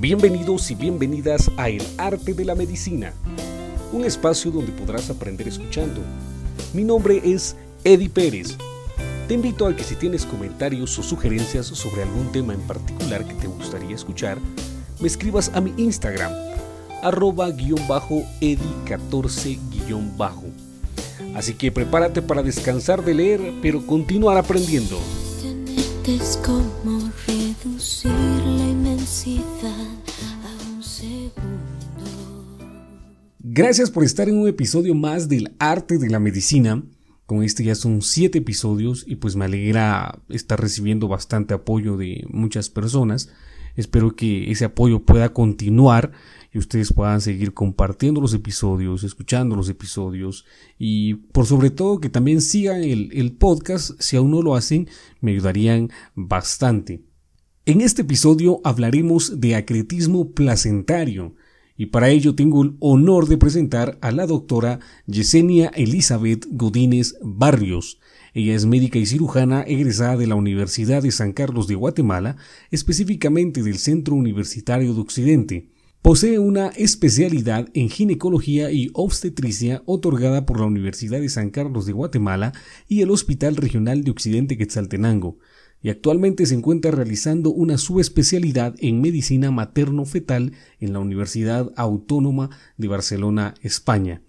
Bienvenidos y bienvenidas a El Arte de la Medicina, un espacio donde podrás aprender escuchando. Mi nombre es Eddie Pérez. Te invito a que si tienes comentarios o sugerencias sobre algún tema en particular que te gustaría escuchar, me escribas a mi Instagram, arroba guion bajo Eddie14 guion bajo. Así que prepárate para descansar de leer, pero continuar aprendiendo. Como Gracias por estar en un episodio más del arte de la medicina. Con este ya son siete episodios y pues me alegra estar recibiendo bastante apoyo de muchas personas. Espero que ese apoyo pueda continuar y ustedes puedan seguir compartiendo los episodios, escuchando los episodios y por sobre todo que también sigan el, el podcast. Si aún no lo hacen, me ayudarían bastante. En este episodio hablaremos de acretismo placentario y para ello tengo el honor de presentar a la doctora Yesenia Elizabeth Godínez Barrios. Ella es médica y cirujana egresada de la Universidad de San Carlos de Guatemala, específicamente del Centro Universitario de Occidente. Posee una especialidad en ginecología y obstetricia otorgada por la Universidad de San Carlos de Guatemala y el Hospital Regional de Occidente Quetzaltenango, y actualmente se encuentra realizando una subespecialidad en medicina materno-fetal en la Universidad Autónoma de Barcelona, España.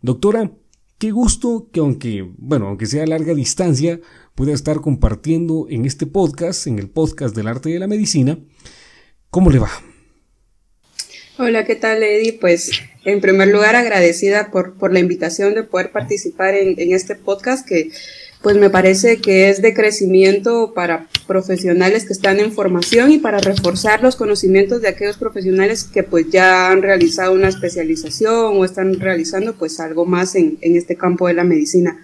Doctora, qué gusto que aunque, bueno, aunque sea a larga distancia, pueda estar compartiendo en este podcast, en el podcast del arte de la medicina. ¿Cómo le va? Hola, ¿qué tal, Eddie? Pues, en primer lugar, agradecida por, por la invitación de poder participar en, en este podcast que, pues, me parece que es de crecimiento para profesionales que están en formación y para reforzar los conocimientos de aquellos profesionales que, pues, ya han realizado una especialización o están realizando, pues, algo más en, en este campo de la medicina.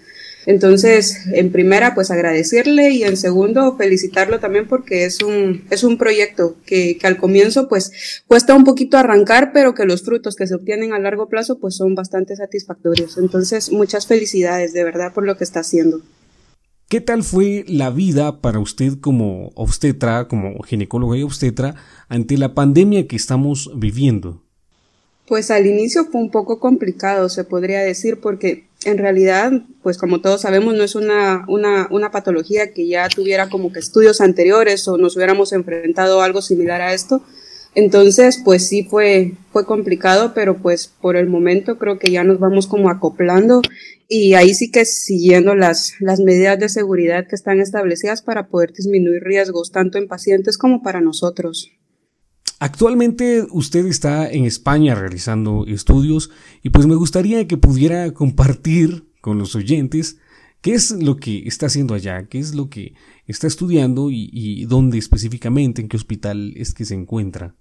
Entonces, en primera, pues agradecerle y en segundo, felicitarlo también porque es un, es un proyecto que, que al comienzo pues cuesta un poquito arrancar, pero que los frutos que se obtienen a largo plazo pues son bastante satisfactorios. Entonces, muchas felicidades de verdad por lo que está haciendo. ¿Qué tal fue la vida para usted como obstetra, como ginecóloga y obstetra, ante la pandemia que estamos viviendo? Pues al inicio fue un poco complicado, se podría decir, porque en realidad, pues como todos sabemos, no es una, una, patología que ya tuviera como que estudios anteriores o nos hubiéramos enfrentado a algo similar a esto. Entonces, pues sí fue, fue complicado, pero pues por el momento creo que ya nos vamos como acoplando y ahí sí que siguiendo las, las medidas de seguridad que están establecidas para poder disminuir riesgos tanto en pacientes como para nosotros. Actualmente usted está en España realizando estudios y pues me gustaría que pudiera compartir con los oyentes qué es lo que está haciendo allá, qué es lo que está estudiando y, dónde específicamente, en qué hospital es que se encuentra.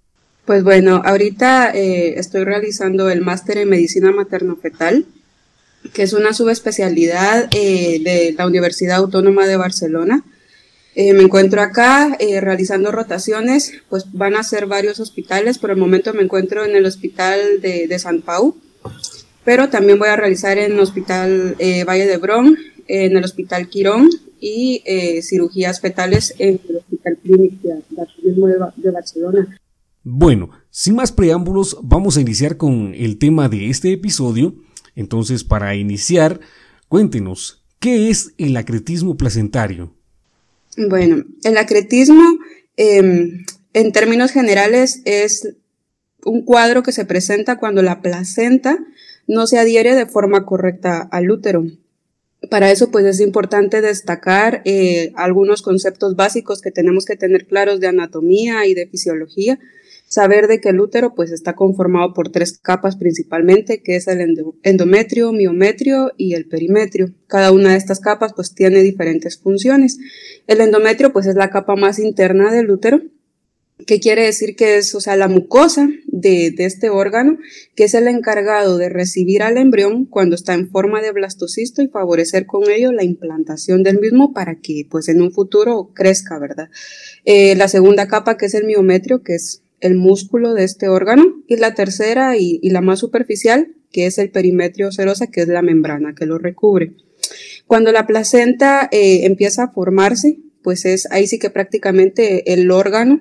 Pues bueno, ahorita eh, estoy realizando el máster en medicina materno-fetal, que es una subespecialidad eh, de la Universidad Autónoma de Barcelona. Eh, me encuentro acá eh, realizando rotaciones, pues van a ser varios hospitales. Por el momento me encuentro en el hospital de, San Pau, pero también voy a realizar en el hospital Valle de Brón, en el hospital Quirón y cirugías fetales en el hospital Clínic de, de Barcelona. Bueno, sin más preámbulos, vamos a iniciar con el tema de este episodio. Entonces, para iniciar, cuéntenos, ¿qué es el acretismo placentario? Bueno, el acretismo, eh, en términos generales, es un cuadro que se presenta cuando la placenta no se adhiere de forma correcta al útero. Para eso, pues es importante destacar eh, algunos conceptos básicos que tenemos que tener claros de anatomía y de fisiología saber de que el útero pues está conformado por tres capas principalmente, que es el endometrio, miometrio y el perimetrio. Cada una de estas capas pues tiene diferentes funciones. El endometrio pues es la capa más interna del útero, que quiere decir que es, o sea, la mucosa de, este órgano, que es el encargado de recibir al embrión cuando está en forma de blastocisto y favorecer con ello la implantación del mismo para que, pues, en un futuro crezca, ¿verdad? Eh, la segunda capa, que es el miometrio, que es el músculo de este órgano, y la tercera y, la más superficial, que es el perimetrio serosa, que es la membrana que lo recubre. Cuando la placenta eh, empieza a formarse, pues es ahí sí que prácticamente el órgano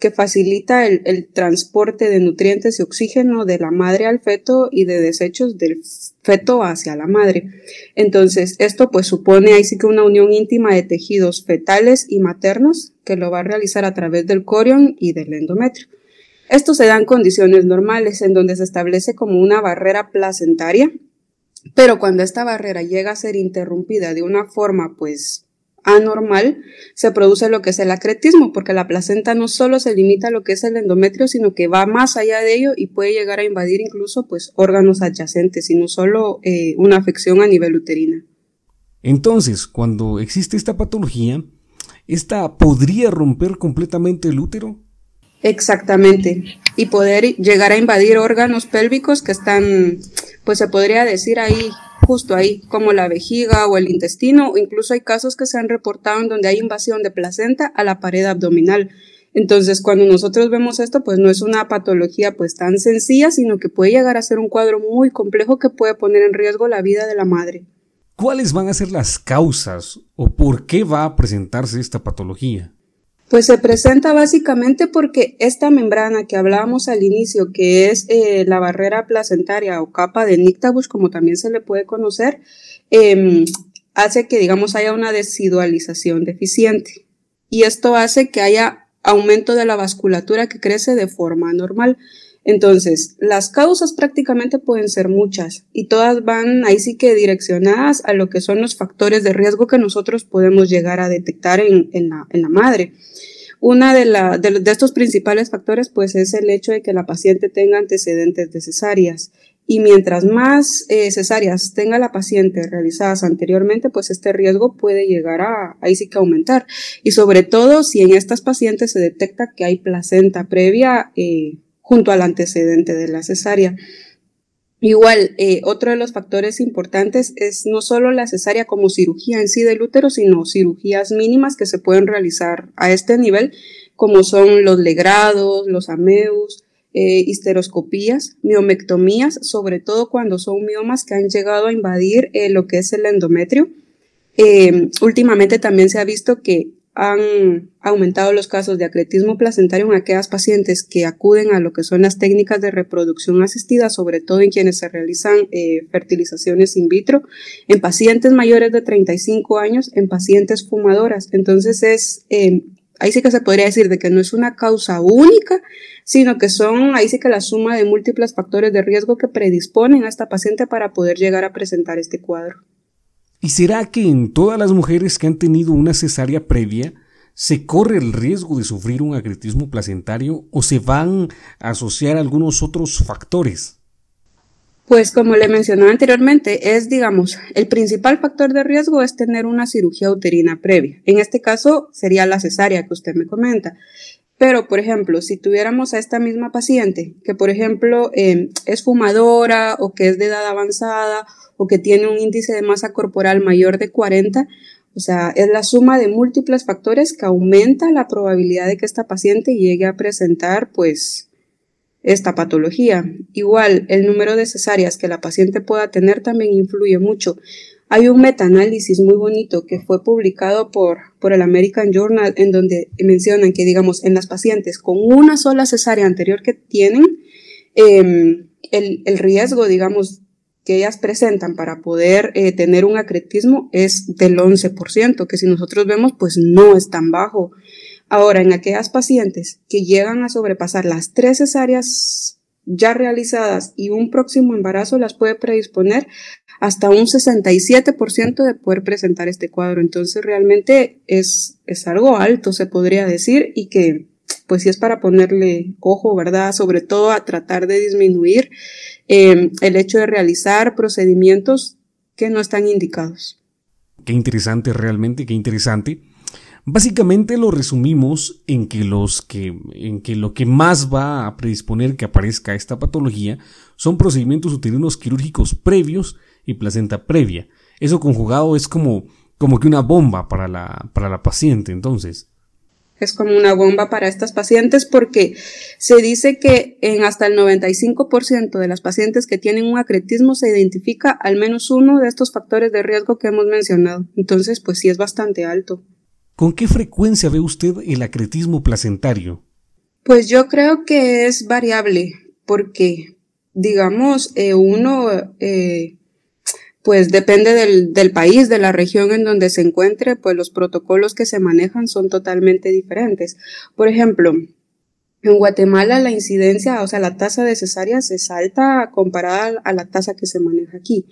que facilita el, transporte de nutrientes y oxígeno de la madre al feto y de desechos del feto hacia la madre. Entonces, esto pues supone ahí sí que una unión íntima de tejidos fetales y maternos que lo va a realizar a través del corion y del endometrio. Esto se da en condiciones normales, en donde se establece como una barrera placentaria, pero cuando esta barrera llega a ser interrumpida de una forma pues anormal, se produce lo que es el acretismo, porque la placenta no solo se limita a lo que es el endometrio, sino que va más allá de ello y puede llegar a invadir incluso pues órganos adyacentes y no solo eh, una afección a nivel uterina. Entonces, cuando existe esta patología, ¿esta podría romper completamente el útero? Exactamente. Y poder llegar a invadir órganos pélvicos que están, pues se podría decir ahí justo ahí, como la vejiga o el intestino, o incluso hay casos que se han reportado en donde hay invasión de placenta a la pared abdominal. Entonces, cuando nosotros vemos esto, pues no es una patología pues tan sencilla, sino que puede llegar a ser un cuadro muy complejo que puede poner en riesgo la vida de la madre. ¿Cuáles van a ser las causas o por qué va a presentarse esta patología? Pues se presenta básicamente porque esta membrana que hablábamos al inicio, que es eh, la barrera placentaria o capa de Nictabus, como también se le puede conocer, em, hace que, digamos, haya una desidualización deficiente. Y esto hace que haya aumento de la vasculatura que crece de forma normal. Entonces, las causas prácticamente pueden ser muchas y todas van ahí sí que direccionadas a lo que son los factores de riesgo que nosotros podemos llegar a detectar en, la, en la, madre. Una de, la, de, estos principales factores pues es el hecho de que la paciente tenga antecedentes de cesáreas y mientras más eh, cesáreas tenga la paciente realizadas anteriormente, pues este riesgo puede llegar a ahí sí que aumentar. Y sobre todo si en estas pacientes se detecta que hay placenta previa eh, junto al antecedente de la cesárea. Igual, eh, otro de los factores importantes es no solo la cesárea como cirugía en sí del útero, sino cirugías mínimas que se pueden realizar a este nivel, como son los legrados, los ameus, eh, histeroscopías, miomectomías, sobre todo cuando son miomas que han llegado a invadir eh, lo que es el endometrio. últimamente también se ha visto que han aumentado los casos de acretismo placentario en aquellas pacientes que acuden a lo que son las técnicas de reproducción asistida, sobre todo en quienes se realizan eh, fertilizaciones in vitro, en pacientes mayores de 35 años, en pacientes fumadoras. Entonces es, eh, ahí sí que se podría decir de que no es una causa única, sino que son ahí sí que la suma de múltiples factores de riesgo que predisponen a esta paciente para poder llegar a presentar este cuadro. ¿Y será que en todas las mujeres que han tenido una cesárea previa se corre el riesgo de sufrir un agretismo placentario o se van a asociar algunos otros factores? Pues como le mencionaba anteriormente, es, digamos, el principal factor de riesgo es tener una cirugía uterina previa. En este caso sería la cesárea que usted me comenta. Pero, por ejemplo, si tuviéramos a esta misma paciente que, por ejemplo, eh, es fumadora o que es de edad avanzada o que tiene un índice de masa corporal mayor de 40, o sea, es la suma de múltiples factores que aumenta la probabilidad de que esta paciente llegue a presentar, pues, esta patología. Igual, el número de cesáreas que la paciente pueda tener también influye mucho. Hay un metaanálisis muy bonito que fue publicado por, por el American Journal en donde mencionan que, digamos, en las pacientes con una sola cesárea anterior que tienen, em, el, el, riesgo, digamos, que ellas presentan para poder eh, tener un acretismo es del 11%, que si nosotros vemos, pues no es tan bajo. Ahora, en aquellas pacientes que llegan a sobrepasar las tres cesáreas ya realizadas y un próximo embarazo las puede predisponer hasta un 67% de poder presentar este cuadro. Entonces realmente es, es algo alto, se podría decir, y que pues sí es para ponerle ojo, ¿verdad? Sobre todo a tratar de disminuir eh, el hecho de realizar procedimientos que no están indicados. Qué interesante, realmente, qué interesante. Básicamente lo resumimos en que, los que, en que lo que más va a predisponer que aparezca esta patología son procedimientos uterinos quirúrgicos previos y placenta previa. Eso conjugado es como, como que una bomba para la, para la paciente, entonces. Es como una bomba para estas pacientes porque se dice que en hasta el 95% de las pacientes que tienen un acretismo se identifica al menos uno de estos factores de riesgo que hemos mencionado. Entonces, pues sí es bastante alto. ¿Con qué frecuencia ve usted el acretismo placentario? Pues yo creo que es variable, porque, digamos, eh, uno, eh, pues depende del, del, país, de la región en donde se encuentre, pues los protocolos que se manejan son totalmente diferentes. Por ejemplo, en Guatemala la incidencia, o sea, la tasa de cesáreas es alta comparada a la tasa que se maneja aquí.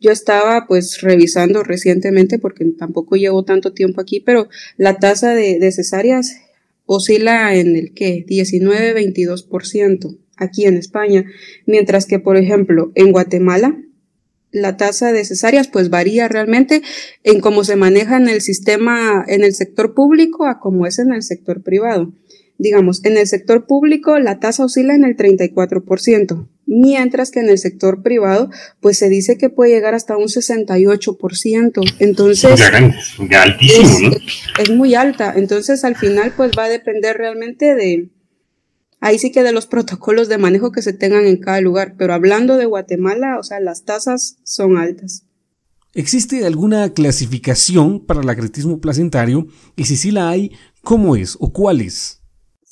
Yo estaba pues revisando recientemente porque tampoco llevo tanto tiempo aquí, pero la tasa de, de cesáreas oscila en el que 19-22% aquí en España, mientras que por ejemplo en Guatemala la tasa de cesáreas pues varía realmente en cómo se maneja en el sistema, en el sector público a cómo es en el sector privado. Digamos, en el sector público la tasa oscila en el 34%, mientras que en el sector privado pues se dice que puede llegar hasta un 68%. Entonces, es, muy alta. Entonces, al final pues va a depender realmente de, ahí sí que de los protocolos de manejo que se tengan en cada lugar. Pero hablando de Guatemala, o sea, las tasas son altas. ¿Existe alguna clasificación para el acretismo placentario? Y si sí la hay, ¿cómo es o cuál es?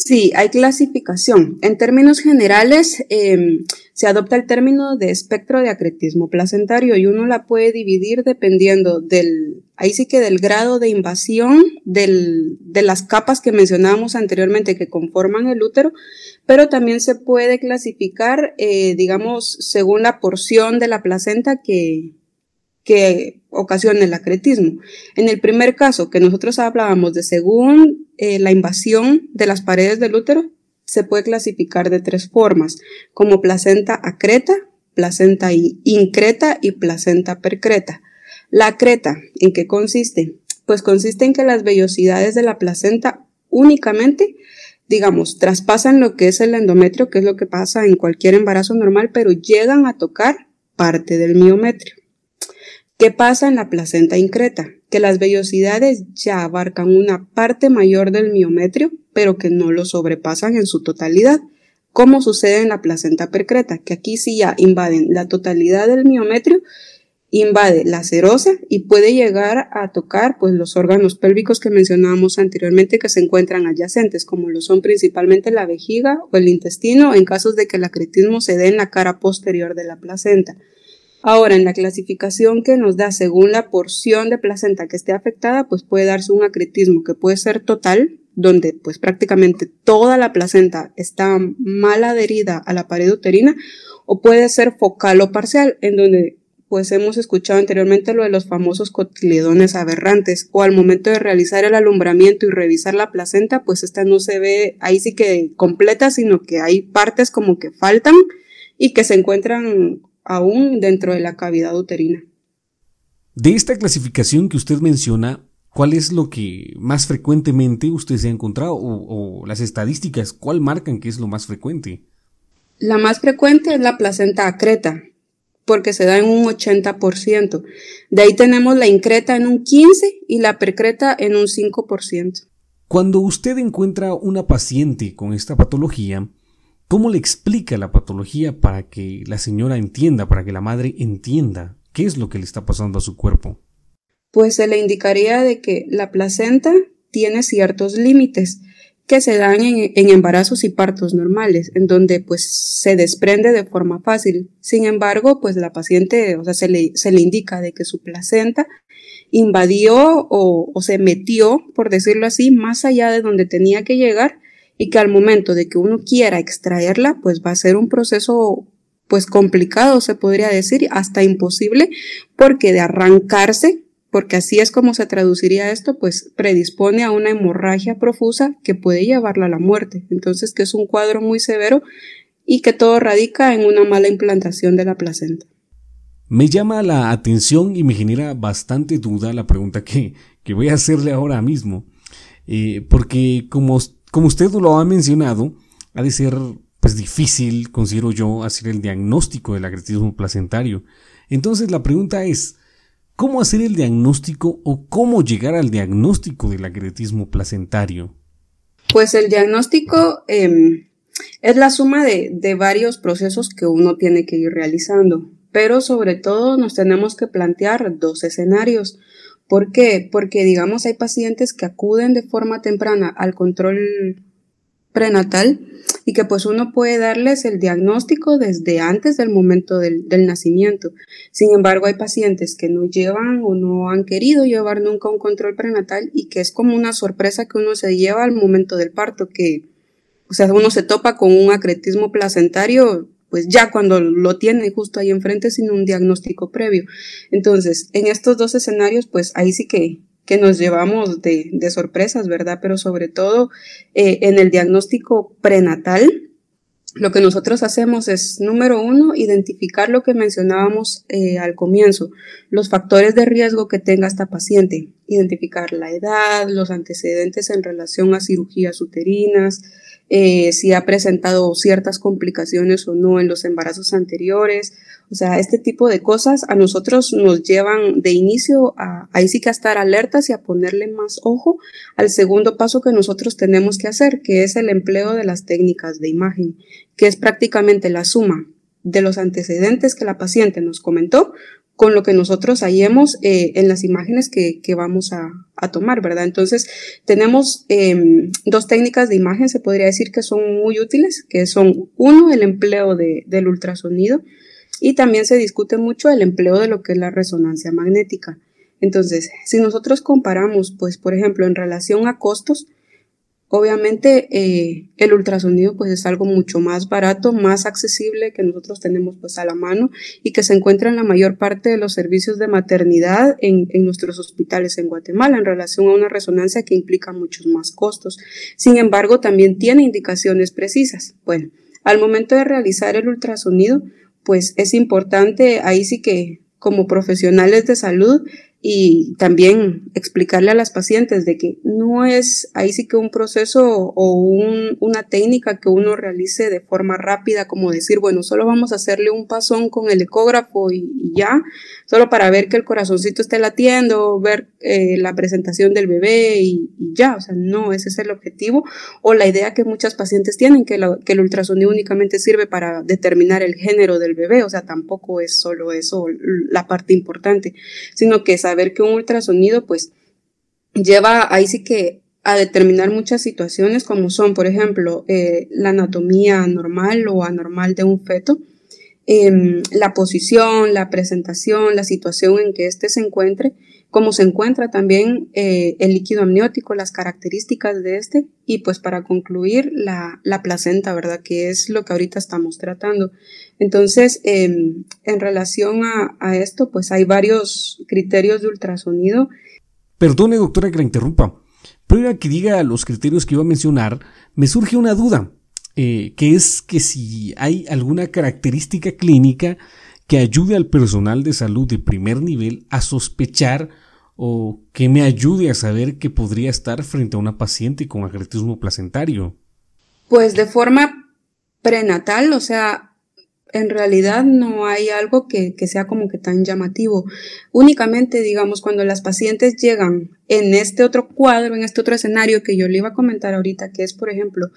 Sí, hay clasificación. En términos generales, em, se adopta el término de espectro de acretismo placentario y uno la puede dividir dependiendo del, ahí sí que del grado de invasión del, de las capas que mencionábamos anteriormente que conforman el útero, pero también se puede clasificar, eh, digamos, según la porción de la placenta que, que ocasiona el acretismo. En el primer caso que nosotros hablábamos de según eh, la invasión de las paredes del útero, se puede clasificar de tres formas, como placenta acreta, placenta increta y placenta percreta. La acreta, ¿en qué consiste? Pues consiste en que las vellosidades de la placenta únicamente, digamos, traspasan lo que es el endometrio, que es lo que pasa en cualquier embarazo normal, pero llegan a tocar parte del miometrio. ¿Qué pasa en la placenta increta? Que las vellosidades ya abarcan una parte mayor del miometrio, pero que no lo sobrepasan en su totalidad, como sucede en la placenta percreta, que aquí sí ya invaden la totalidad del miometrio, invade la serosa y puede llegar a tocar pues los órganos pélvicos que mencionábamos anteriormente que se encuentran adyacentes, como lo son principalmente la vejiga o el intestino en casos de que el acretismo se dé en la cara posterior de la placenta. Ahora, en la clasificación que nos da según la porción de placenta que esté afectada, pues puede darse un acretismo que puede ser total, donde pues prácticamente toda la placenta está mal adherida a la pared uterina, o puede ser focal o parcial, en donde pues hemos escuchado anteriormente lo de los famosos cotiledones aberrantes, o al momento de realizar el alumbramiento y revisar la placenta, pues esta no se ve ahí sí que completa, sino que hay partes como que faltan y que se encuentran aún dentro de la cavidad uterina. De esta clasificación que usted menciona, ¿cuál es lo que más frecuentemente usted se ha encontrado o, las estadísticas, cuál marcan que es lo más frecuente? La más frecuente es la placenta acreta, porque se da en un 80%. De ahí tenemos la increta en un 15% y la percreta en un 5%. Cuando usted encuentra una paciente con esta patología, ¿Cómo le explica la patología para que la señora entienda, para que la madre entienda qué es lo que le está pasando a su cuerpo? Pues se le indicaría de que la placenta tiene ciertos límites que se dan en, embarazos y partos normales, en donde pues se desprende de forma fácil. Sin embargo, pues la paciente, o sea, se le, se le indica de que su placenta invadió o, o se metió, por decirlo así, más allá de donde tenía que llegar y que al momento de que uno quiera extraerla, pues va a ser un proceso pues complicado, se podría decir, hasta imposible, porque de arrancarse, porque así es como se traduciría esto, pues predispone a una hemorragia profusa que puede llevarla a la muerte. Entonces, que es un cuadro muy severo y que todo radica en una mala implantación de la placenta. Me llama la atención y me genera bastante duda la pregunta que, que voy a hacerle ahora mismo, eh, porque como como usted lo ha mencionado, ha de ser pues difícil, considero yo, hacer el diagnóstico del agretismo placentario. Entonces la pregunta es, ¿cómo hacer el diagnóstico o cómo llegar al diagnóstico del agretismo placentario? Pues el diagnóstico em, es la suma de, de varios procesos que uno tiene que ir realizando, pero sobre todo nos tenemos que plantear dos escenarios. ¿Por qué? Porque, digamos, hay pacientes que acuden de forma temprana al control prenatal y que pues uno puede darles el diagnóstico desde antes del momento del, nacimiento. Sin embargo, hay pacientes que no llevan o no han querido llevar nunca un control prenatal y que es como una sorpresa que uno se lleva al momento del parto, que, o sea, uno se topa con un acretismo placentario pues ya cuando lo tiene justo ahí enfrente sin un diagnóstico previo. Entonces, en estos dos escenarios, pues ahí sí que que nos llevamos de, de sorpresas, ¿verdad? Pero sobre todo eh, en el diagnóstico prenatal, lo que nosotros hacemos es, número uno, identificar lo que mencionábamos eh, al comienzo, los factores de riesgo que tenga esta paciente, identificar la edad, los antecedentes en relación a cirugías uterinas, eh, si ha presentado ciertas complicaciones o no en los embarazos anteriores. O sea, este tipo de cosas a nosotros nos llevan de inicio a ahí sí que a estar alertas y a ponerle más ojo al segundo paso que nosotros tenemos que hacer, que es el empleo de las técnicas de imagen, que es prácticamente la suma de los antecedentes que la paciente nos comentó con lo que nosotros hallemos eh, en las imágenes que, vamos a, tomar, ¿verdad? Entonces, tenemos em, dos técnicas de imagen, se podría decir que son muy útiles, que son, uno, el empleo del ultrasonido y también se discute mucho el empleo de lo que es la resonancia magnética. Entonces, si nosotros comparamos, pues, por ejemplo, en relación a costos, Obviamente eh, el ultrasonido pues es algo mucho más barato, más accesible que nosotros tenemos pues a la mano y que se encuentra en la mayor parte de los servicios de maternidad en, en nuestros hospitales en Guatemala en relación a una resonancia que implica muchos más costos. Sin embargo, también tiene indicaciones precisas. Bueno, al momento de realizar el ultrasonido, pues es importante, ahí sí que como profesionales de salud, y también explicarle a las pacientes de que no es ahí sí que un proceso o un, una técnica que uno realice de forma rápida, como decir, bueno, solo vamos a hacerle un pasón con el ecógrafo y, ya, solo para ver que el corazoncito esté latiendo, ver eh, la presentación del bebé y, ya, o sea, no, ese es el objetivo. O la idea que muchas pacientes tienen, que, que el ultrasonido únicamente sirve para determinar el género del bebé, o sea, tampoco es solo eso la parte importante, sino que esa ver que un ultrasonido pues lleva ahí sí que a determinar muchas situaciones como son, por ejemplo, eh, la anatomía normal o anormal de un feto, em, la posición, la presentación, la situación en que éste se encuentre, cómo se encuentra también eh, el líquido amniótico, las características de este y pues para concluir la, placenta, ¿verdad? Que es lo que ahorita estamos tratando. Entonces, em, en relación a, a, esto, pues hay varios criterios de ultrasonido. Perdone, doctora, que la interrumpa. Pero que diga los criterios que iba a mencionar, me surge una duda, eh, que es que si hay alguna característica clínica que ayude al personal de salud de primer nivel a sospechar o que me ayude a saber que podría estar frente a una paciente con agretismo placentario? Pues de forma prenatal, o sea, en realidad no hay algo que, que, sea como que tan llamativo. Únicamente, digamos, cuando las pacientes llegan en este otro cuadro, en este otro escenario que yo le iba a comentar ahorita, que es, por ejemplo,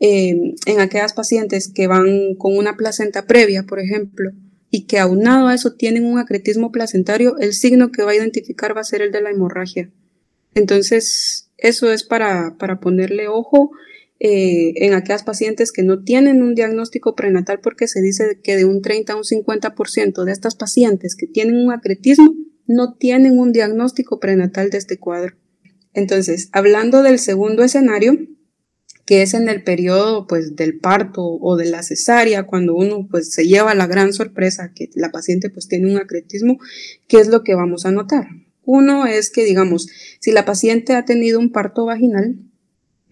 eh, en aquellas pacientes que van con una placenta previa, por ejemplo, y que aunado a eso tienen un acretismo placentario, el signo que va a identificar va a ser el de la hemorragia. Entonces, eso es para, para ponerle ojo eh, en aquellas pacientes que no tienen un diagnóstico prenatal porque se dice que de un 30 a un 50% de estas pacientes que tienen un acretismo no tienen un diagnóstico prenatal de este cuadro. Entonces, hablando del segundo escenario, que es en el periodo pues del parto o de la cesárea, cuando uno pues se lleva la gran sorpresa que la paciente pues tiene un acretismo, ¿qué es lo que vamos a notar? Uno es que digamos, si la paciente ha tenido un parto vaginal,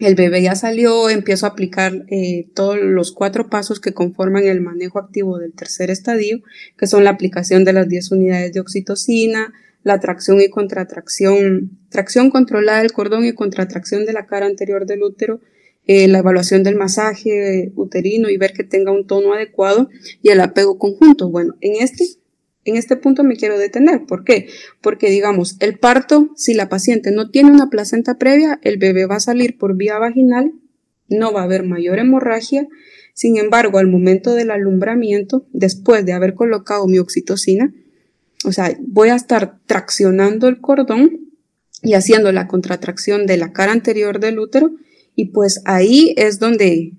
el bebé ya salió, empiezo a aplicar eh, todos los cuatro pasos que conforman el manejo activo del tercer estadio, que son la aplicación de las 10 unidades de oxitocina, la tracción y contratracción, tracción controlada del cordón y contratracción de la cara anterior del útero, eh, la evaluación del masaje uterino y ver que tenga un tono adecuado y el apego conjunto. Bueno, en este, en este punto me quiero detener. ¿Por qué? Porque digamos, el parto, si la paciente no tiene una placenta previa, el bebé va a salir por vía vaginal, no va a haber mayor hemorragia. Sin embargo, al momento del alumbramiento, después de haber colocado mi oxitocina, o sea, voy a estar traccionando el cordón y haciendo la contratracción de la cara anterior del útero Y pues ahí es donde,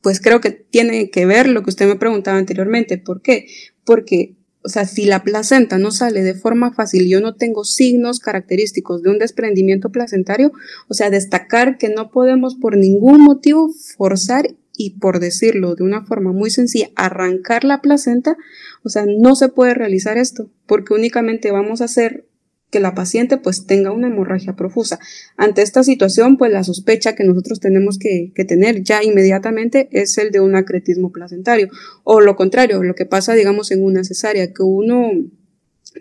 pues creo que tiene que ver lo que usted me preguntaba anteriormente. ¿Por qué? Porque o sea, si la placenta no sale de forma fácil, yo no tengo signos característicos de un desprendimiento placentario, o sea, destacar que no podemos por ningún motivo forzar y por decirlo de una forma muy sencilla, arrancar la placenta, o sea, no se puede realizar esto, porque únicamente vamos a hacer que la paciente pues tenga una hemorragia profusa. Ante esta situación, pues la sospecha que nosotros tenemos que, tener ya inmediatamente es el de un acretismo placentario. O lo contrario, lo que pasa, digamos, en una cesárea, que uno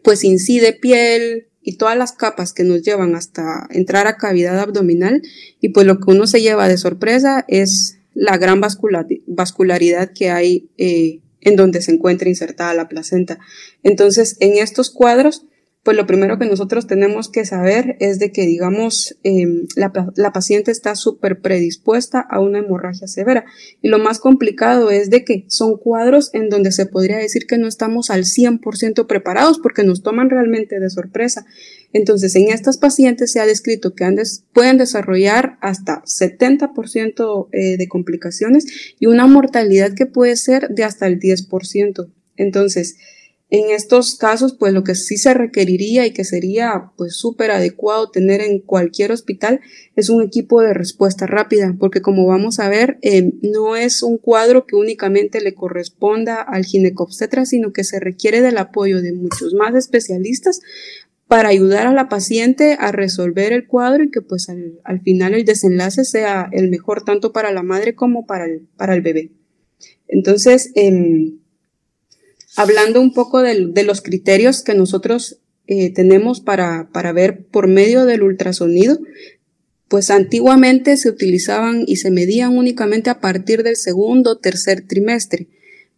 pues incide piel y todas las capas que nos llevan hasta entrar a cavidad abdominal y pues lo que uno se lleva de sorpresa es la gran vascularidad que hay eh, en donde se encuentra insertada la placenta. Entonces, en estos cuadros, pues lo primero que nosotros tenemos que saber es de que, digamos, em, la, paciente está súper predispuesta a una hemorragia severa. Y lo más complicado es de que son cuadros en donde se podría decir que no estamos al 100% preparados porque nos toman realmente de sorpresa. Entonces, en estas pacientes se ha descrito que pueden desarrollar hasta 70% eh, de complicaciones y una mortalidad que puede ser de hasta el 10%. Entonces, en estos casos, pues lo que sí se requeriría y que sería pues súper adecuado tener en cualquier hospital es un equipo de respuesta rápida, porque como vamos a ver, eh, no es un cuadro que únicamente le corresponda al ginecobstetra, sino que se requiere del apoyo de muchos más especialistas para ayudar a la paciente a resolver el cuadro y que pues al, final el desenlace sea el mejor tanto para la madre como para el, para el bebé. Entonces, em, hablando un poco de, los criterios que nosotros eh, tenemos para, para ver por medio del ultrasonido, pues antiguamente se utilizaban y se medían únicamente a partir del segundo o tercer trimestre.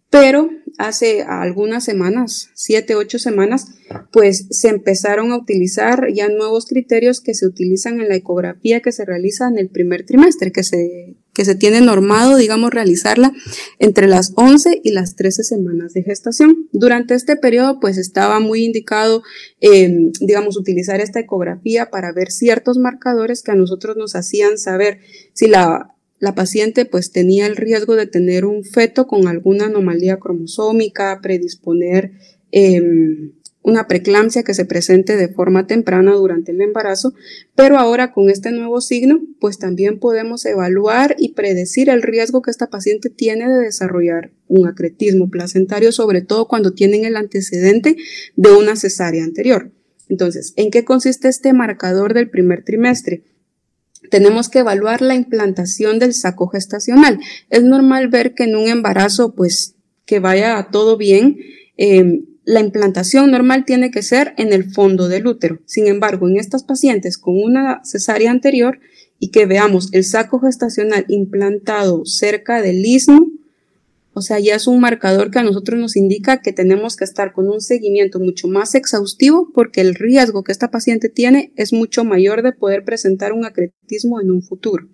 Pero hace algunas semanas, siete, ocho semanas, pues se empezaron a utilizar ya nuevos criterios que se utilizan en la ecografía que se realiza en el primer trimestre, que se, que se tiene normado, digamos, realizarla entre las 11 y las 13 semanas de gestación. Durante este periodo, pues estaba muy indicado, em, digamos, utilizar esta ecografía para ver ciertos marcadores que a nosotros nos hacían saber si la la paciente pues tenía el riesgo de tener un feto con alguna anomalía cromosómica, predisponer em, una preeclampsia que se presente de forma temprana durante el embarazo, pero ahora con este nuevo signo pues también podemos evaluar y predecir el riesgo que esta paciente tiene de desarrollar un acretismo placentario, sobre todo cuando tienen el antecedente de una cesárea anterior. Entonces, ¿en qué consiste este marcador del primer trimestre? tenemos que evaluar la implantación del saco gestacional. Es normal ver que en un embarazo, pues, que vaya todo bien, em, la implantación normal tiene que ser en el fondo del útero. Sin embargo, en estas pacientes con una cesárea anterior y que veamos el saco gestacional implantado cerca del istmo, o sea, ya es un marcador que a nosotros nos indica que tenemos que estar con un seguimiento mucho más exhaustivo porque el riesgo que esta paciente tiene es mucho mayor de poder presentar un acretismo en un futuro.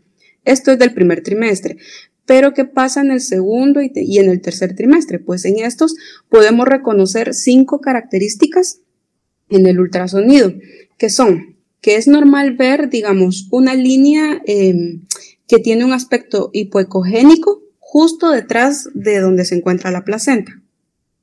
Esto es del primer trimestre. Pero ¿qué pasa en el segundo y, en el tercer trimestre? Pues en estos podemos reconocer cinco características en el ultrasonido, que son que es normal ver, digamos, una línea eh, que tiene un aspecto hipoecogénico, justo detrás de donde se encuentra la placenta.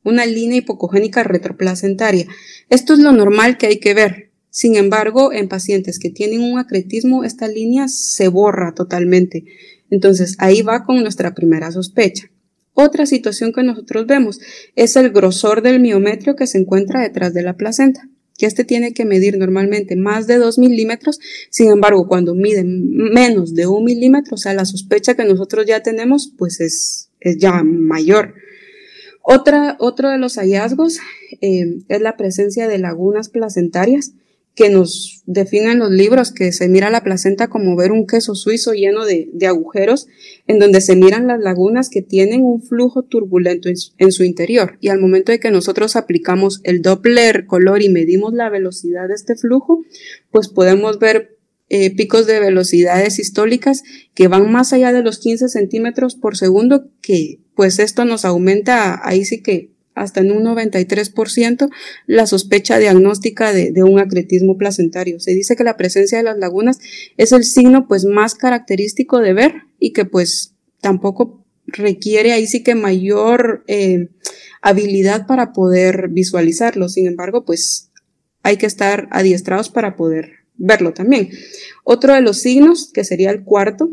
Una línea hipocogénica retroplacentaria. Esto es lo normal que hay que ver. Sin embargo, en pacientes que tienen un acretismo, esta línea se borra totalmente. Entonces, ahí va con nuestra primera sospecha. Otra situación que nosotros vemos es el grosor del miometrio que se encuentra detrás de la placenta que este tiene que medir normalmente más de 2 milímetros, sin embargo, cuando mide menos de 1 milímetro, o sea, la sospecha que nosotros ya tenemos, pues es, es ya mayor. Otra, otro de los hallazgos eh, es la presencia de lagunas placentarias que nos definen los libros, que se mira la placenta como ver un queso suizo lleno de, agujeros, en donde se miran las lagunas que tienen un flujo turbulento en su, interior. Y al momento de que nosotros aplicamos el Doppler color y medimos la velocidad de este flujo, pues podemos ver eh, picos de velocidades sistólicas que van más allá de los 15 centímetros por segundo, que pues esto nos aumenta ahí sí que hasta en un 93% la sospecha diagnóstica de, un acretismo placentario. Se dice que la presencia de las lagunas es el signo pues más característico de ver y que pues tampoco requiere ahí sí que mayor eh, habilidad para poder visualizarlo. Sin embargo, pues hay que estar adiestrados para poder verlo también. Otro de los signos, que sería el cuarto,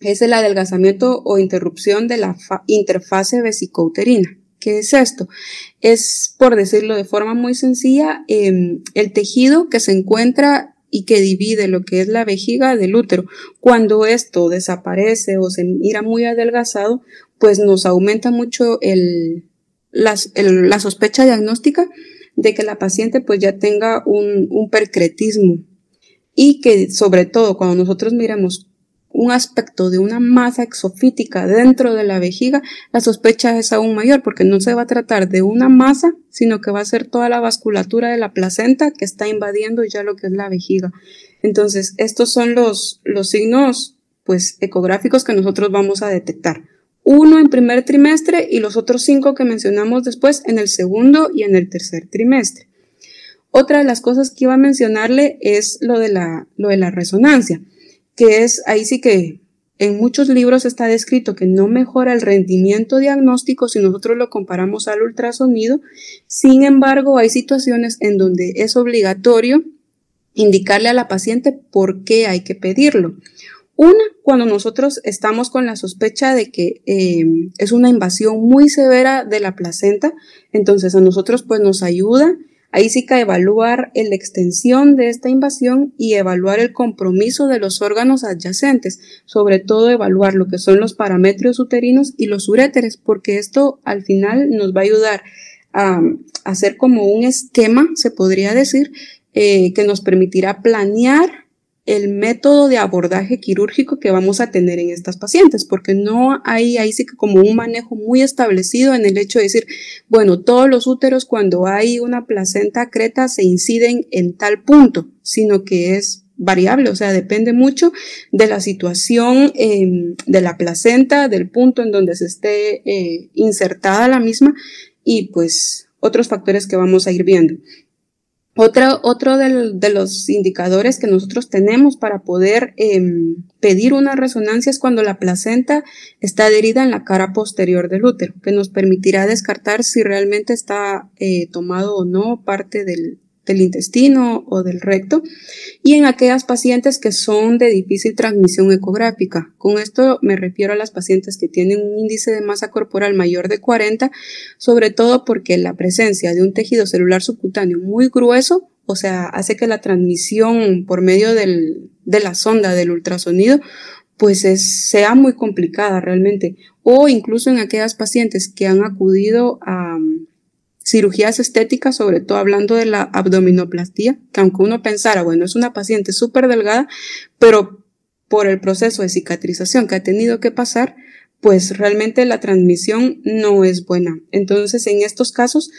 es el adelgazamiento o interrupción de la interfase vesicouterina. ¿Qué es esto? Es, por decirlo de forma muy sencilla, em, el tejido que se encuentra y que divide lo que es la vejiga del útero. Cuando esto desaparece o se mira muy adelgazado, pues nos aumenta mucho la, sospecha diagnóstica de que la paciente pues ya tenga un, un percretismo y que sobre todo cuando nosotros miremos un aspecto de una masa exofítica dentro de la vejiga, la sospecha es aún mayor porque no se va a tratar de una masa, sino que va a ser toda la vasculatura de la placenta que está invadiendo ya lo que es la vejiga. Entonces, estos son los, los signos pues ecográficos que nosotros vamos a detectar. Uno en primer trimestre y los otros cinco que mencionamos después en el segundo y en el tercer trimestre. Otra de las cosas que iba a mencionarle es lo de la, lo de la resonancia, que es ahí sí que en muchos libros está descrito que no mejora el rendimiento diagnóstico si nosotros lo comparamos al ultrasonido. Sin embargo, hay situaciones en donde es obligatorio indicarle a la paciente por qué hay que pedirlo. Una, cuando nosotros estamos con la sospecha de que eh, es una invasión muy severa de la placenta, entonces a nosotros pues nos ayuda Ahí sí que evaluar la extensión de esta invasión y evaluar el compromiso de los órganos adyacentes, sobre todo evaluar lo que son los parámetros uterinos y los uréteres, porque esto al final nos va a ayudar a, hacer como un esquema, se podría decir, eh, que nos permitirá planear el método de abordaje quirúrgico que vamos a tener en estas pacientes, porque no hay ahí sí que como un manejo muy establecido en el hecho de decir, bueno, todos los úteros cuando hay una placenta creta se inciden en tal punto, sino que es variable, o sea, depende mucho de la situación em, de la placenta, del punto en donde se esté eh, insertada la misma y pues otros factores que vamos a ir viendo. Otro, otro de, los indicadores que nosotros tenemos para poder em, pedir una resonancia es cuando la placenta está adherida en la cara posterior del útero, que nos permitirá descartar si realmente está eh, tomado o no parte del, del intestino o del recto y en aquellas pacientes que son de difícil transmisión ecográfica. Con esto me refiero a las pacientes que tienen un índice de masa corporal mayor de 40, sobre todo porque la presencia de un tejido celular subcutáneo muy grueso, o sea, hace que la transmisión por medio del, de la sonda del ultrasonido pues sea muy complicada realmente. O incluso en aquellas pacientes que han acudido a, cirugías estéticas, sobre todo hablando de la abdominoplastía, que aunque uno pensara, bueno, es una paciente súper delgada, pero por el proceso de cicatrización que ha tenido que pasar, pues realmente la transmisión no es buena. Entonces, en estos casos,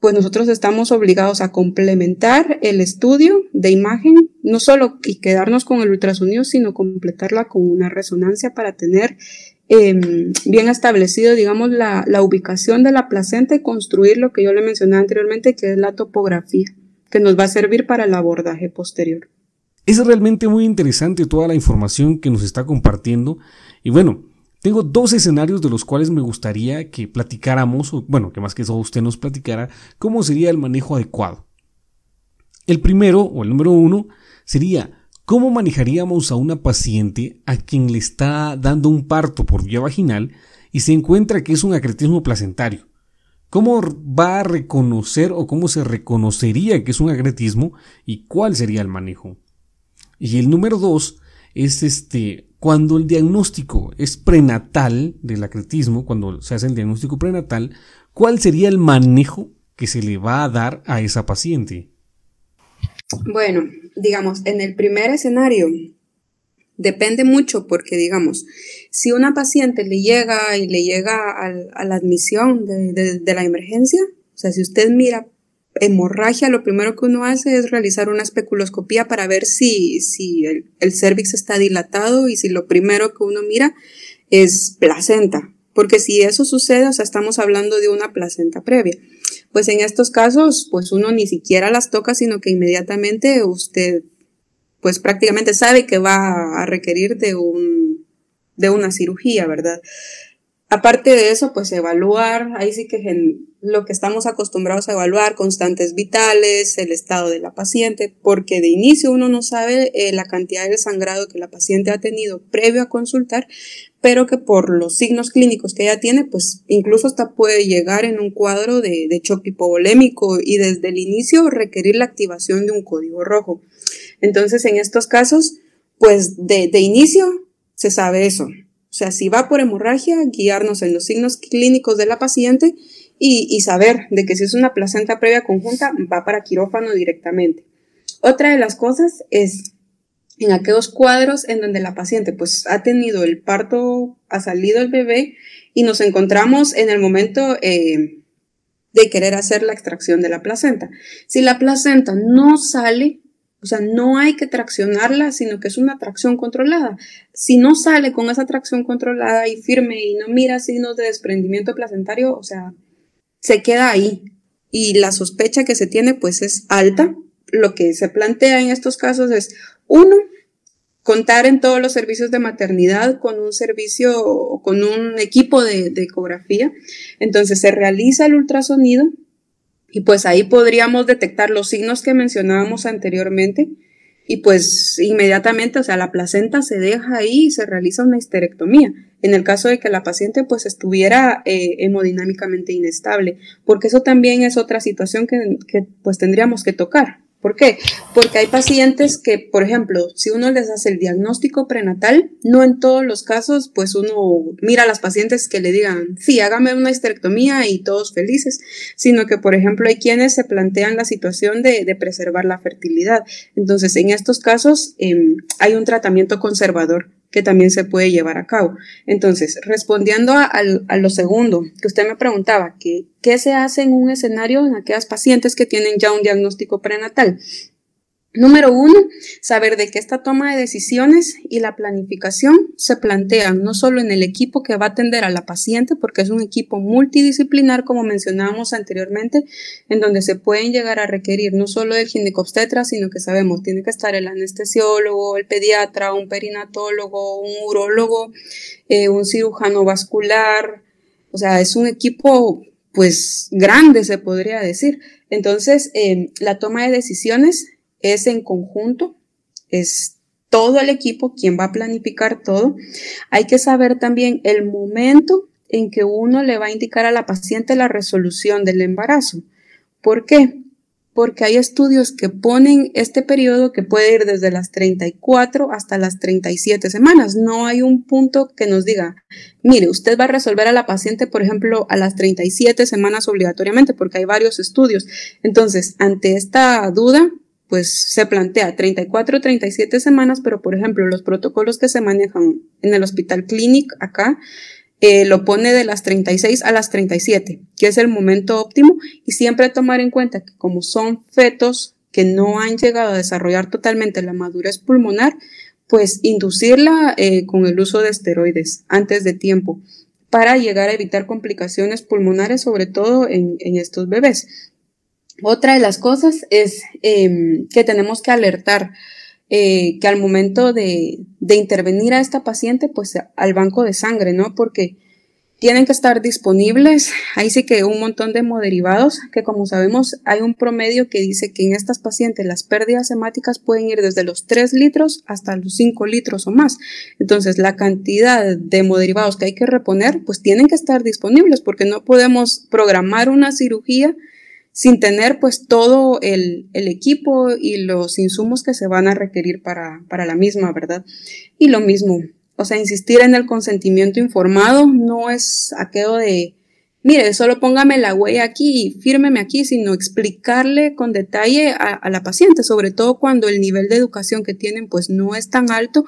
pues nosotros estamos obligados a complementar el estudio de imagen, no solo y quedarnos con el ultrasonido, sino completarla con una resonancia para tener Em, bien establecido, digamos, la, la, ubicación de la placenta y construir lo que yo le mencioné anteriormente, que es la topografía, que nos va a servir para el abordaje posterior. Es realmente muy interesante toda la información que nos está compartiendo. Y bueno, tengo dos escenarios de los cuales me gustaría que platicáramos, o bueno, que más que eso usted nos platicara, cómo sería el manejo adecuado. El primero, o el número uno, sería ¿Cómo manejaríamos a una paciente a quien le está dando un parto por vía vaginal y se encuentra que es un acretismo placentario? ¿Cómo va a reconocer o cómo se reconocería que es un acretismo y cuál sería el manejo? Y el número dos es este, cuando el diagnóstico es prenatal del acretismo, cuando se hace el diagnóstico prenatal, ¿cuál sería el manejo que se le va a dar a esa paciente? Bueno, digamos, en el primer escenario depende mucho porque, digamos, si una paciente le llega y le llega a, la admisión de, la emergencia, o sea, si usted mira hemorragia, lo primero que uno hace es realizar una especuloscopía para ver si, si el, el cervix está dilatado y si lo primero que uno mira es placenta, porque si eso sucede, o sea, estamos hablando de una placenta previa. Pues en estos casos, pues uno ni siquiera las toca, sino que inmediatamente usted, pues prácticamente sabe que va a requerir de un, de una cirugía, ¿verdad? Aparte de eso, pues evaluar, ahí sí que lo que estamos acostumbrados a evaluar, constantes vitales, el estado de la paciente, porque de inicio uno no sabe eh, la cantidad de sangrado que la paciente ha tenido previo a consultar, pero que por los signos clínicos que ella tiene, pues incluso hasta puede llegar en un cuadro de, choque hipovolémico y desde el inicio requerir la activación de un código rojo. Entonces, en estos casos, pues de, de inicio se sabe eso, o sea, si va por hemorragia, guiarnos en los signos clínicos de la paciente y, saber de que si es una placenta previa conjunta, va para quirófano directamente. Otra de las cosas es en aquellos cuadros en donde la paciente pues ha tenido el parto, ha salido el bebé y nos encontramos en el momento eh, de querer hacer la extracción de la placenta. Si la placenta no sale, o sea, no hay que traccionarla, sino que es una tracción controlada. Si no sale con esa tracción controlada y firme y no mira signos de desprendimiento placentario, o sea, se queda ahí. Y la sospecha que se tiene, pues, es alta. Lo que se plantea en estos casos es, uno, contar en todos los servicios de maternidad con un servicio, con un equipo de, ecografía. Entonces se realiza el ultrasonido y pues ahí podríamos detectar los signos que mencionábamos anteriormente y pues inmediatamente, o sea, la placenta se deja ahí y se realiza una histerectomía en el caso de que la paciente pues estuviera eh, hemodinámicamente inestable, porque eso también es otra situación que, que pues tendríamos que tocar. ¿Por qué? Porque hay pacientes que, por ejemplo, si uno les hace el diagnóstico prenatal, no en todos los casos, pues uno mira a las pacientes que le digan, sí, hágame una histerectomía y todos felices, sino que, por ejemplo, hay quienes se plantean la situación de, preservar la fertilidad. Entonces, en estos casos, eh, hay un tratamiento conservador que también se puede llevar a cabo. Entonces, respondiendo a, lo segundo que usted me preguntaba, que, ¿qué se hace en un escenario en aquellas pacientes que tienen ya un diagnóstico prenatal? Número uno, saber de que esta toma de decisiones y la planificación se plantean no solo en el equipo que va a atender a la paciente, porque es un equipo multidisciplinar, como mencionábamos anteriormente, en donde se pueden llegar a requerir no solo el ginecobstetra, sino que sabemos, tiene que estar el anestesiólogo, el pediatra, un perinatólogo, un urólogo, eh, un cirujano vascular, o sea, es un equipo pues grande, se podría decir. Entonces, eh, la toma de decisiones es en conjunto, es todo el equipo quien va a planificar todo. Hay que saber también el momento en que uno le va a indicar a la paciente la resolución del embarazo. ¿Por qué? Porque hay estudios que ponen este periodo que puede ir desde las 34 hasta las 37 semanas. No hay un punto que nos diga, mire, usted va a resolver a la paciente, por ejemplo, a las 37 semanas obligatoriamente, porque hay varios estudios. Entonces, ante esta duda, pues se plantea 34 o 37 semanas, pero por ejemplo los protocolos que se manejan en el Hospital Clinic acá eh, lo pone de las 36 a las 37, que es el momento óptimo y siempre tomar en cuenta que como son fetos que no han llegado a desarrollar totalmente la madurez pulmonar, pues inducirla eh, con el uso de esteroides antes de tiempo para llegar a evitar complicaciones pulmonares, sobre todo en estos bebés. Otra de las cosas es em, que tenemos que alertar eh, que al momento de, intervenir a esta paciente, pues al banco de sangre, ¿no? Porque tienen que estar disponibles. Ahí sí que un montón de hemoderivados, que como sabemos hay un promedio que dice que en estas pacientes las pérdidas hemáticas pueden ir desde los 3 litros hasta los 5 litros o más. Entonces la cantidad de hemoderivados que hay que reponer, pues tienen que estar disponibles porque no podemos programar una cirugía sin tener pues todo el, el, equipo y los insumos que se van a requerir para, para la misma, ¿verdad? Y lo mismo, o sea, insistir en el consentimiento informado no es aquello de, mire, solo póngame la huella aquí y fírmeme aquí, sino explicarle con detalle a, a, la paciente, sobre todo cuando el nivel de educación que tienen pues no es tan alto,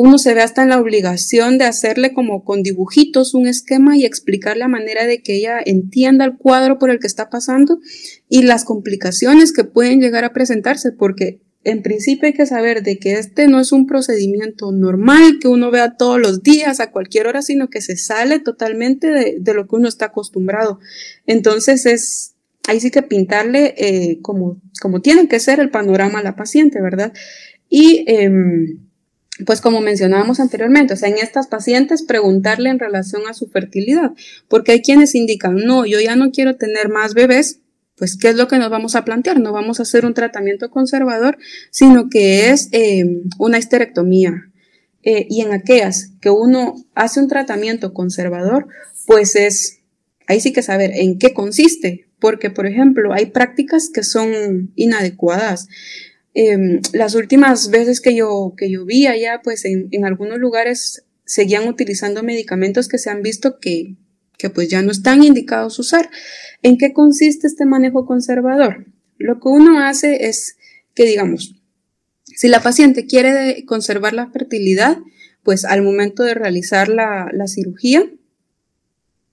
uno se ve hasta en la obligación de hacerle como con dibujitos un esquema y explicar la manera de que ella entienda el cuadro por el que está pasando y las complicaciones que pueden llegar a presentarse, porque en principio hay que saber de que este no es un procedimiento normal que uno vea todos los días, a cualquier hora, sino que se sale totalmente de, lo que uno está acostumbrado. Entonces es, ahí sí que pintarle eh, como, como tiene que ser el panorama a la paciente, ¿verdad? Y em, pues como mencionábamos anteriormente, o sea, en estas pacientes preguntarle en relación a su fertilidad, porque hay quienes indican, no, yo ya no quiero tener más bebés, pues, ¿qué es lo que nos vamos a plantear? No vamos a hacer un tratamiento conservador, sino que es eh, una histerectomía. Eh, y en aquellas que uno hace un tratamiento conservador, pues es, ahí sí que saber en qué consiste, porque, por ejemplo, hay prácticas que son inadecuadas. Em, las últimas veces que yo, que yo vi allá, pues en, algunos lugares seguían utilizando medicamentos que se han visto que, que pues ya no están indicados usar. ¿En qué consiste este manejo conservador? Lo que uno hace es que, digamos, si la paciente quiere conservar la fertilidad, pues al momento de realizar la, cirugía,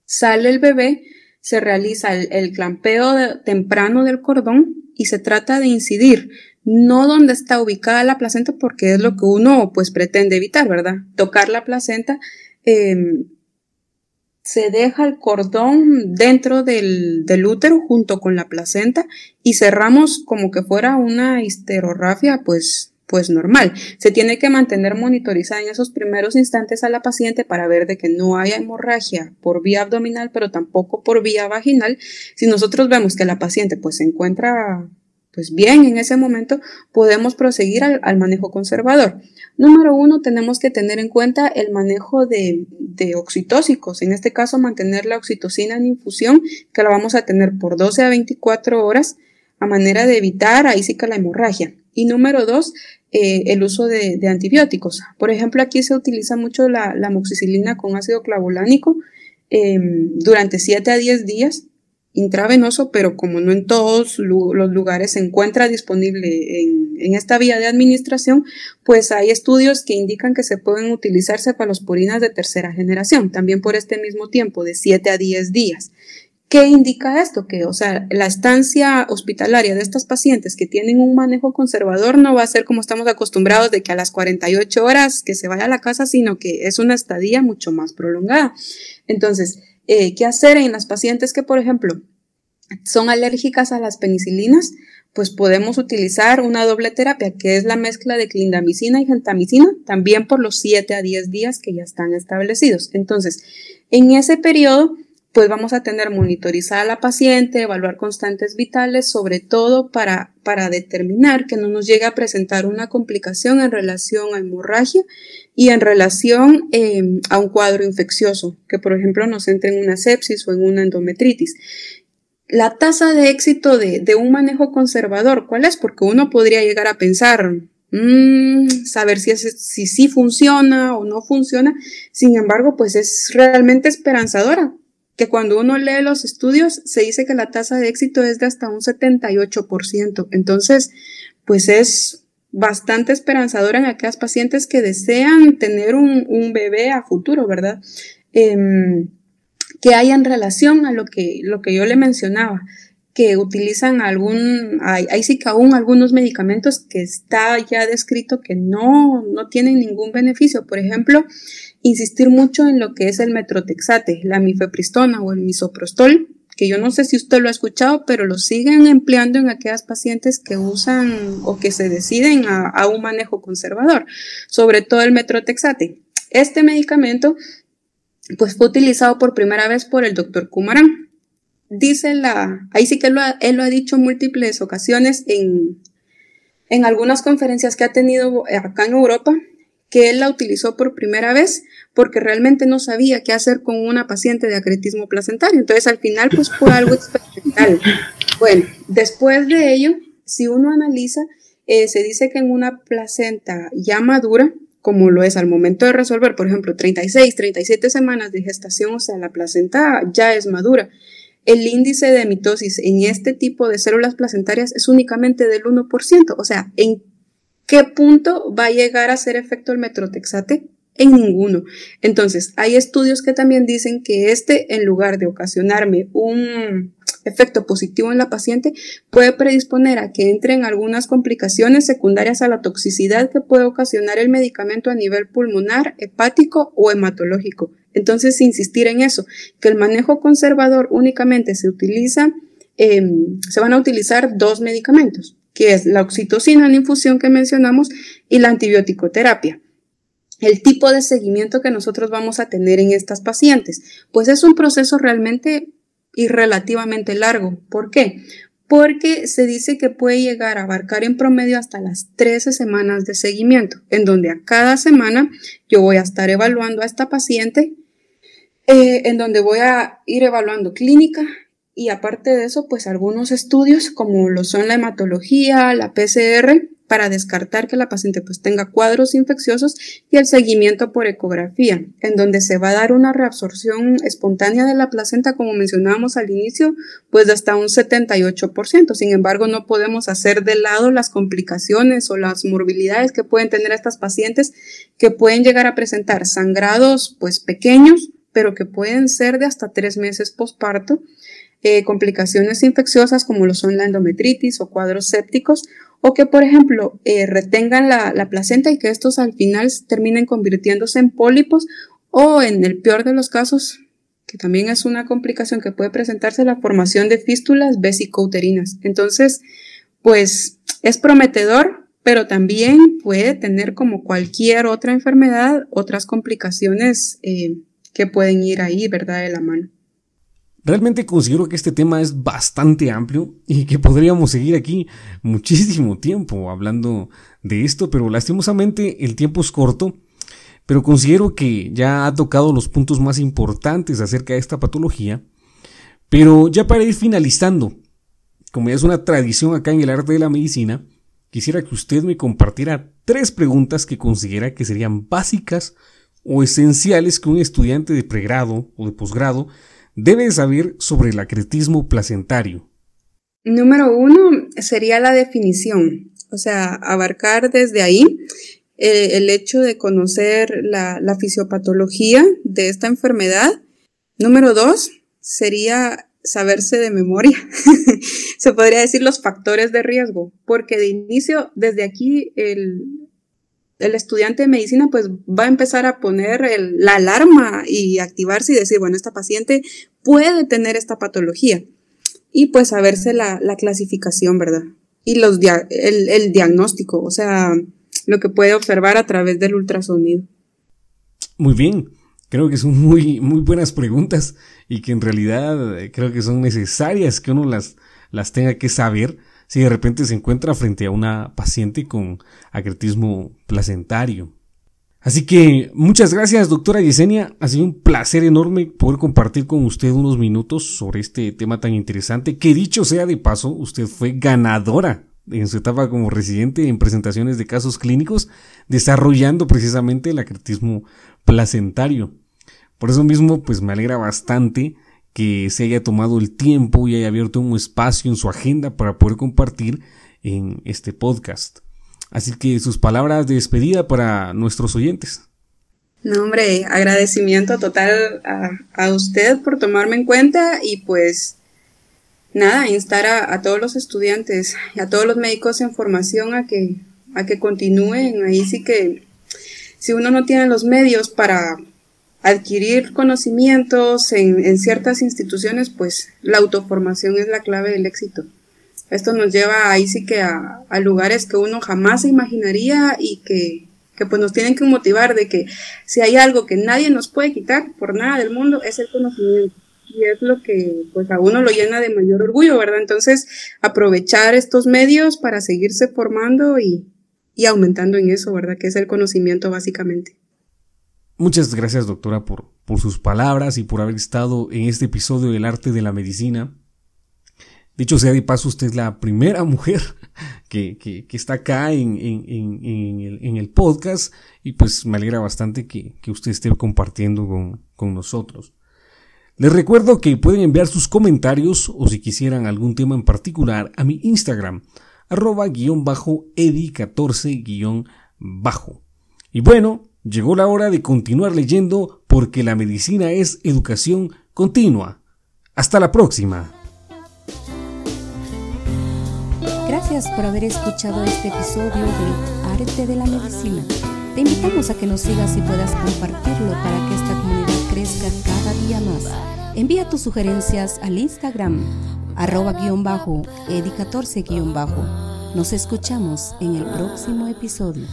sale el bebé, se realiza el, clampeo temprano del cordón y se trata de incidir no donde está ubicada la placenta porque es lo que uno pues pretende evitar, ¿verdad? Tocar la placenta em, se deja el cordón dentro del, útero junto con la placenta y cerramos como que fuera una histerorrafia, pues, pues normal. Se tiene que mantener monitorizada en esos primeros instantes a la paciente para ver de que no haya hemorragia por vía abdominal, pero tampoco por vía vaginal. Si nosotros vemos que la paciente pues se encuentra pues bien, en ese momento podemos proseguir al, manejo conservador. Número uno, tenemos que tener en cuenta el manejo de, de, oxitóxicos, en este caso mantener la oxitocina en infusión, que la vamos a tener por 12 a 24 horas, a manera de evitar ahí sí que la hemorragia. Y número dos, eh, el uso de, antibióticos. Por ejemplo, aquí se utiliza mucho la, la amoxicilina con ácido clavulánico em, durante 7 a 10 días intravenoso, pero como no en todos los lugares se encuentra disponible en, esta vía de administración, pues hay estudios que indican que se pueden utilizar cefalosporinas de tercera generación, también por este mismo tiempo, de 7 a 10 días. ¿Qué indica esto? Que, o sea, la estancia hospitalaria de estas pacientes que tienen un manejo conservador no va a ser como estamos acostumbrados de que a las 48 horas que se vaya a la casa, sino que es una estadía mucho más prolongada. Entonces, eh, qué hacer en las pacientes que, por ejemplo, son alérgicas a las penicilinas, pues podemos utilizar una doble terapia, que es la mezcla de clindamicina y gentamicina, también por los 7 a 10 días que ya están establecidos. Entonces, en ese periodo, pues vamos a tener monitorizada a la paciente, evaluar constantes vitales, sobre todo para, para determinar que no nos llegue a presentar una complicación en relación a hemorragia y en relación em, a un cuadro infeccioso, que por ejemplo nos entre en una sepsis o en una endometritis. La tasa de éxito de, un manejo conservador, ¿cuál es? Porque uno podría llegar a pensar, mmm, saber si, si sí funciona o no funciona. Sin embargo, pues es realmente esperanzadora, que cuando uno lee los estudios se dice que la tasa de éxito es de hasta un 78%. Entonces, pues es bastante esperanzadora en aquellas pacientes que desean tener un, bebé a futuro, ¿verdad? Em, que hay en relación a lo que, lo que yo le mencionaba, que utilizan algún, hay, sí que aún algunos medicamentos que está ya descrito que no, no tienen ningún beneficio. Por ejemplo, insistir mucho en lo que es el metrotexate, la mifepristona o el misoprostol, que yo no sé si usted lo ha escuchado, pero lo siguen empleando en aquellas pacientes que usan o que se deciden a, un manejo conservador, sobre todo el metrotexate. Este medicamento pues fue utilizado por primera vez por el doctor Kumaran. Dice la, ahí sí que él lo ha dicho múltiples ocasiones en, en algunas conferencias que ha tenido acá en Europa, que él la utilizó por primera vez porque realmente no sabía qué hacer con una paciente de acretismo placentario. Entonces, al final, pues fue algo experimental. Bueno, después de ello, si uno analiza, eh, se dice que en una placenta ya madura, como lo es al momento de resolver, por ejemplo, 36, 37 semanas de gestación, o sea, la placenta ya es madura. El índice de mitosis en este tipo de células placentarias es únicamente del 1%, o sea, ¿en qué punto va a llegar a hacer efecto el metrotexate? En ninguno. Entonces, hay estudios que también dicen que este, en lugar de ocasionarme un efecto positivo en la paciente, puede predisponer a que entren algunas complicaciones secundarias a la toxicidad que puede ocasionar el medicamento a nivel pulmonar, hepático o hematológico. Entonces, insistir en eso, que el manejo conservador únicamente se utiliza, em, se van a utilizar dos medicamentos, que es la oxitocina en infusión que mencionamos y la antibiótico-terapia el tipo de seguimiento que nosotros vamos a tener en estas pacientes. Pues es un proceso realmente y relativamente largo. ¿Por qué? Porque se dice que puede llegar a abarcar en promedio hasta las 13 semanas de seguimiento, en donde a cada semana yo voy a estar evaluando a esta paciente, eh, en donde voy a ir evaluando clínica y aparte de eso, pues algunos estudios como lo son la hematología, la PCR, para descartar que la paciente pues tenga cuadros infecciosos y el seguimiento por ecografía, en donde se va a dar una reabsorción espontánea de la placenta, como mencionábamos al inicio, pues de hasta un 78%. Sin embargo, no podemos hacer de lado las complicaciones o las morbilidades que pueden tener estas pacientes que pueden llegar a presentar sangrados pues pequeños, pero que pueden ser de hasta tres meses posparto, eh, complicaciones infecciosas como lo son la endometritis o cuadros sépticos o que, por ejemplo, eh, retengan la, la, placenta y que estos al final terminen convirtiéndose en pólipos o, en el peor de los casos, que también es una complicación que puede presentarse, la formación de fístulas vesicouterinas. Entonces, pues es prometedor, pero también puede tener como cualquier otra enfermedad otras complicaciones eh, que pueden ir ahí, ¿verdad?, de la mano. Realmente considero que este tema es bastante amplio y que podríamos seguir aquí muchísimo tiempo hablando de esto, pero lastimosamente el tiempo es corto. Pero considero que ya ha tocado los puntos más importantes acerca de esta patología. Pero ya para ir finalizando, como ya es una tradición acá en el arte de la medicina, quisiera que usted me compartiera tres preguntas que considera que serían básicas o esenciales que un estudiante de pregrado o de posgrado debe saber sobre el acretismo placentario? Número uno sería la definición, o sea, abarcar desde ahí eh, el hecho de conocer la, la fisiopatología de esta enfermedad. Número dos sería saberse de memoria, se podría decir los factores de riesgo, porque de inicio, desde aquí, el, el estudiante de medicina pues va a empezar a poner la alarma y activarse y decir, bueno, esta paciente puede tener esta patología. Y pues saberse la, la clasificación, ¿verdad? Y los el, el diagnóstico, o sea, lo que puede observar a través del ultrasonido. Muy bien, creo que son muy, muy buenas preguntas y que en realidad eh, creo que son necesarias que uno las, las tenga que saber si de repente se encuentra frente a una paciente con acretismo placentario. Así que muchas gracias, doctora Yesenia. Ha sido un placer enorme poder compartir con usted unos minutos sobre este tema tan interesante. Que dicho sea de paso, usted fue ganadora en su etapa como residente en presentaciones de casos clínicos, desarrollando precisamente el acretismo placentario. Por eso mismo, pues me alegra bastante que se haya tomado el tiempo y haya abierto un espacio en su agenda para poder compartir en este podcast. Así que sus palabras de despedida para nuestros oyentes. No, hombre, agradecimiento total a, usted por tomarme en cuenta y pues nada, instar a, todos los estudiantes y a todos los médicos en formación a que, a que continúen. Ahí sí que si uno no tiene los medios para adquirir conocimientos en, ciertas instituciones, pues la autoformación es la clave del éxito. Esto nos lleva ahí sí que a, lugares que uno jamás se imaginaría y que, que, pues nos tienen que motivar de que si hay algo que nadie nos puede quitar por nada del mundo es el conocimiento. Y es lo que pues a uno lo llena de mayor orgullo, ¿verdad? Entonces, aprovechar estos medios para seguirse formando y, y aumentando en eso, ¿verdad? Que es el conocimiento básicamente. Muchas gracias doctora por, sus palabras y por haber estado en este episodio del arte de la medicina. Dicho sea de paso, usted es la primera mujer que, está acá en, el, podcast y pues me alegra bastante que, que usted esté compartiendo con, con, nosotros. Les recuerdo que pueden enviar sus comentarios o si quisieran algún tema en particular a mi Instagram, arroba guion bajo edi14 guion bajo. Y bueno, Llegó la hora de continuar leyendo porque la medicina es educación continua. Hasta la próxima. Gracias por haber escuchado este episodio de Arte de la Medicina. Te invitamos a que nos sigas y puedas compartirlo para que esta comunidad crezca cada día más. Envía tus sugerencias al Instagram arroba guion bajo edi14 guion bajo. Nos escuchamos en el próximo episodio.